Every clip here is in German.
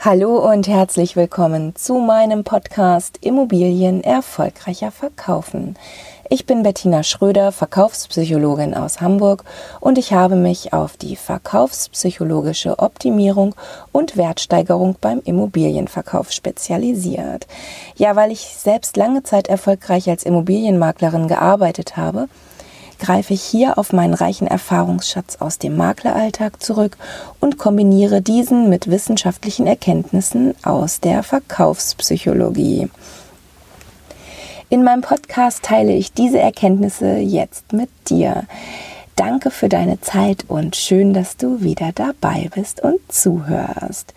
Hallo und herzlich willkommen zu meinem Podcast Immobilien erfolgreicher verkaufen. Ich bin Bettina Schröder, Verkaufspsychologin aus Hamburg und ich habe mich auf die verkaufspsychologische Optimierung und Wertsteigerung beim Immobilienverkauf spezialisiert. Ja, weil ich selbst lange Zeit erfolgreich als Immobilienmaklerin gearbeitet habe, greife ich hier auf meinen reichen Erfahrungsschatz aus dem Makleralltag zurück und kombiniere diesen mit wissenschaftlichen Erkenntnissen aus der Verkaufspsychologie. In meinem Podcast teile ich diese Erkenntnisse jetzt mit dir. Danke für deine Zeit und schön, dass du wieder dabei bist und zuhörst.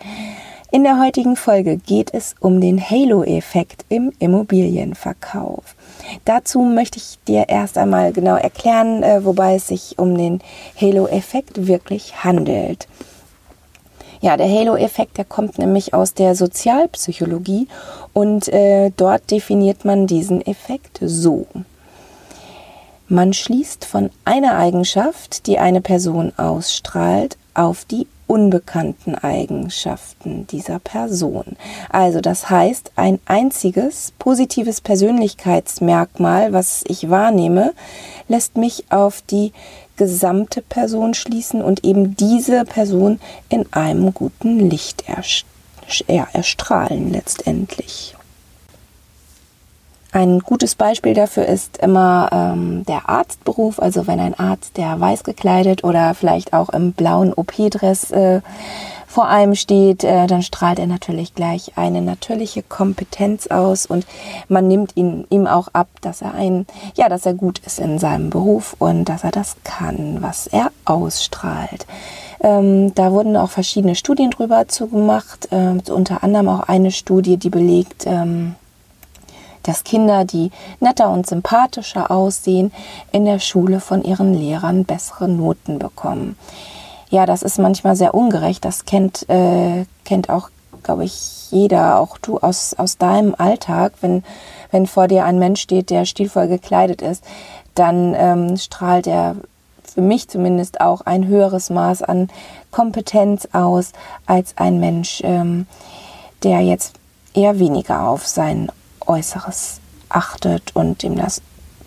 In der heutigen Folge geht es um den Halo-Effekt im Immobilienverkauf. Dazu möchte ich dir erst einmal genau erklären, äh, wobei es sich um den Halo-Effekt wirklich handelt. Ja, der Halo-Effekt, der kommt nämlich aus der Sozialpsychologie und äh, dort definiert man diesen Effekt so. Man schließt von einer Eigenschaft, die eine Person ausstrahlt, auf die unbekannten Eigenschaften dieser Person. Also das heißt, ein einziges positives Persönlichkeitsmerkmal, was ich wahrnehme, lässt mich auf die gesamte Person schließen und eben diese Person in einem guten Licht erstrahlen letztendlich. Ein gutes Beispiel dafür ist immer ähm, der Arztberuf. Also wenn ein Arzt, der weiß gekleidet oder vielleicht auch im blauen OP-Dress äh, vor einem steht, äh, dann strahlt er natürlich gleich eine natürliche Kompetenz aus und man nimmt ihn, ihm auch ab, dass er ein, ja, dass er gut ist in seinem Beruf und dass er das kann, was er ausstrahlt. Ähm, da wurden auch verschiedene Studien drüber zugemacht, äh, unter anderem auch eine Studie, die belegt, ähm, dass Kinder, die netter und sympathischer aussehen, in der Schule von ihren Lehrern bessere Noten bekommen. Ja, das ist manchmal sehr ungerecht. Das kennt, äh, kennt auch, glaube ich, jeder, auch du aus, aus deinem Alltag. Wenn, wenn vor dir ein Mensch steht, der stilvoll gekleidet ist, dann ähm, strahlt er für mich zumindest auch ein höheres Maß an Kompetenz aus als ein Mensch, ähm, der jetzt eher weniger auf sein Äußeres achtet und dem das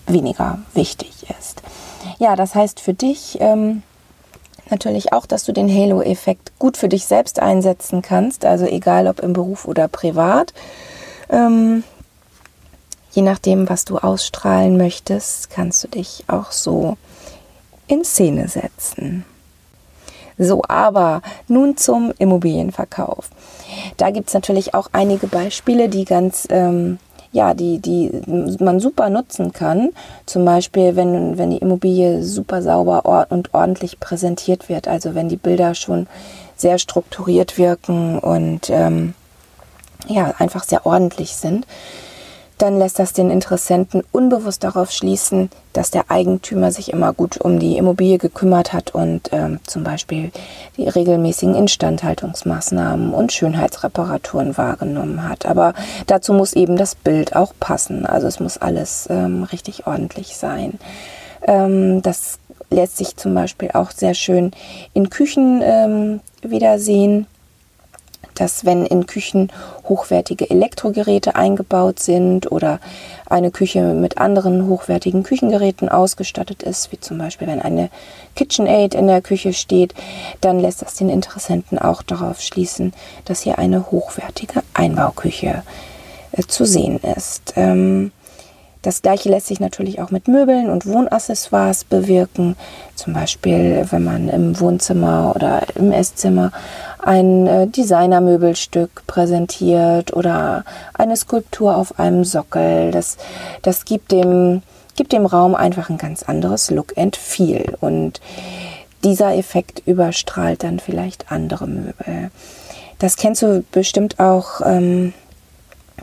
weniger wichtig ist. Ja, das heißt für dich ähm, natürlich auch, dass du den Halo-Effekt gut für dich selbst einsetzen kannst, also egal ob im Beruf oder privat. Ähm, je nachdem, was du ausstrahlen möchtest, kannst du dich auch so in Szene setzen. So, aber nun zum Immobilienverkauf. Da gibt es natürlich auch einige Beispiele, die ganz ähm, ja, die, die man super nutzen kann. Zum Beispiel, wenn, wenn die Immobilie super sauber und ordentlich präsentiert wird. Also wenn die Bilder schon sehr strukturiert wirken und ähm, ja, einfach sehr ordentlich sind dann lässt das den Interessenten unbewusst darauf schließen, dass der Eigentümer sich immer gut um die Immobilie gekümmert hat und ähm, zum Beispiel die regelmäßigen Instandhaltungsmaßnahmen und Schönheitsreparaturen wahrgenommen hat. Aber dazu muss eben das Bild auch passen. Also es muss alles ähm, richtig ordentlich sein. Ähm, das lässt sich zum Beispiel auch sehr schön in Küchen ähm, wiedersehen dass wenn in Küchen hochwertige Elektrogeräte eingebaut sind oder eine Küche mit anderen hochwertigen Küchengeräten ausgestattet ist, wie zum Beispiel wenn eine KitchenAid in der Küche steht, dann lässt das den Interessenten auch darauf schließen, dass hier eine hochwertige Einbauküche äh, zu sehen ist. Ähm, das gleiche lässt sich natürlich auch mit Möbeln und Wohnaccessoires bewirken. Zum Beispiel, wenn man im Wohnzimmer oder im Esszimmer ein äh, Designermöbelstück präsentiert oder eine Skulptur auf einem Sockel. Das, das gibt, dem, gibt dem Raum einfach ein ganz anderes Look and Feel. Und dieser Effekt überstrahlt dann vielleicht andere Möbel. Das kennst du bestimmt auch ähm,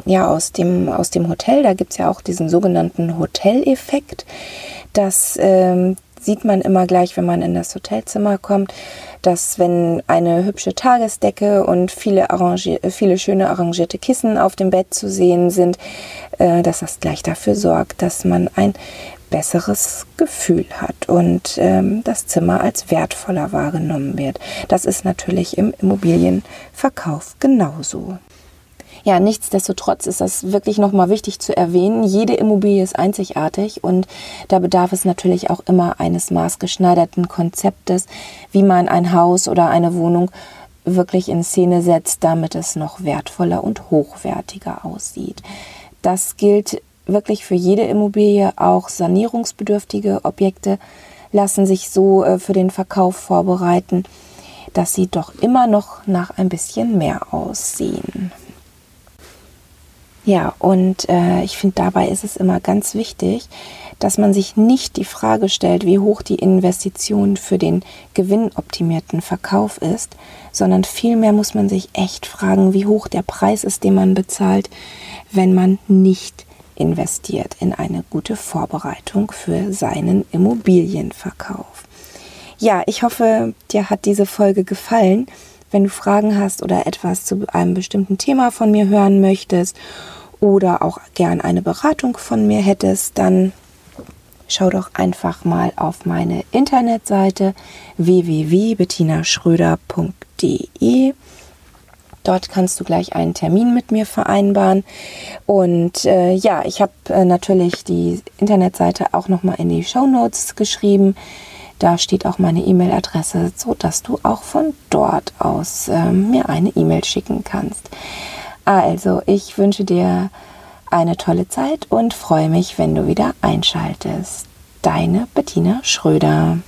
ja, aus, dem, aus dem Hotel. Da gibt es ja auch diesen sogenannten Hoteleffekt. Das ähm, sieht man immer gleich, wenn man in das Hotelzimmer kommt, dass wenn eine hübsche Tagesdecke und viele, viele schöne arrangierte Kissen auf dem Bett zu sehen sind, äh, dass das gleich dafür sorgt, dass man ein besseres Gefühl hat und ähm, das Zimmer als wertvoller wahrgenommen wird. Das ist natürlich im Immobilienverkauf genauso. Ja, nichtsdestotrotz ist das wirklich nochmal wichtig zu erwähnen. Jede Immobilie ist einzigartig und da bedarf es natürlich auch immer eines maßgeschneiderten Konzeptes, wie man ein Haus oder eine Wohnung wirklich in Szene setzt, damit es noch wertvoller und hochwertiger aussieht. Das gilt wirklich für jede Immobilie, auch sanierungsbedürftige Objekte lassen sich so äh, für den Verkauf vorbereiten, dass sie doch immer noch nach ein bisschen mehr aussehen. Ja, und äh, ich finde, dabei ist es immer ganz wichtig, dass man sich nicht die Frage stellt, wie hoch die Investition für den gewinnoptimierten Verkauf ist, sondern vielmehr muss man sich echt fragen, wie hoch der Preis ist, den man bezahlt, wenn man nicht investiert in eine gute Vorbereitung für seinen Immobilienverkauf. Ja, ich hoffe, dir hat diese Folge gefallen. Wenn du Fragen hast oder etwas zu einem bestimmten Thema von mir hören möchtest oder auch gern eine Beratung von mir hättest, dann schau doch einfach mal auf meine Internetseite www.bettinaschröder.de. Dort kannst du gleich einen Termin mit mir vereinbaren. Und äh, ja, ich habe äh, natürlich die Internetseite auch nochmal in die Show Notes geschrieben. Da steht auch meine E-Mail-Adresse, so dass du auch von dort aus äh, mir eine E-Mail schicken kannst. Also, ich wünsche dir eine tolle Zeit und freue mich, wenn du wieder einschaltest. Deine Bettina Schröder.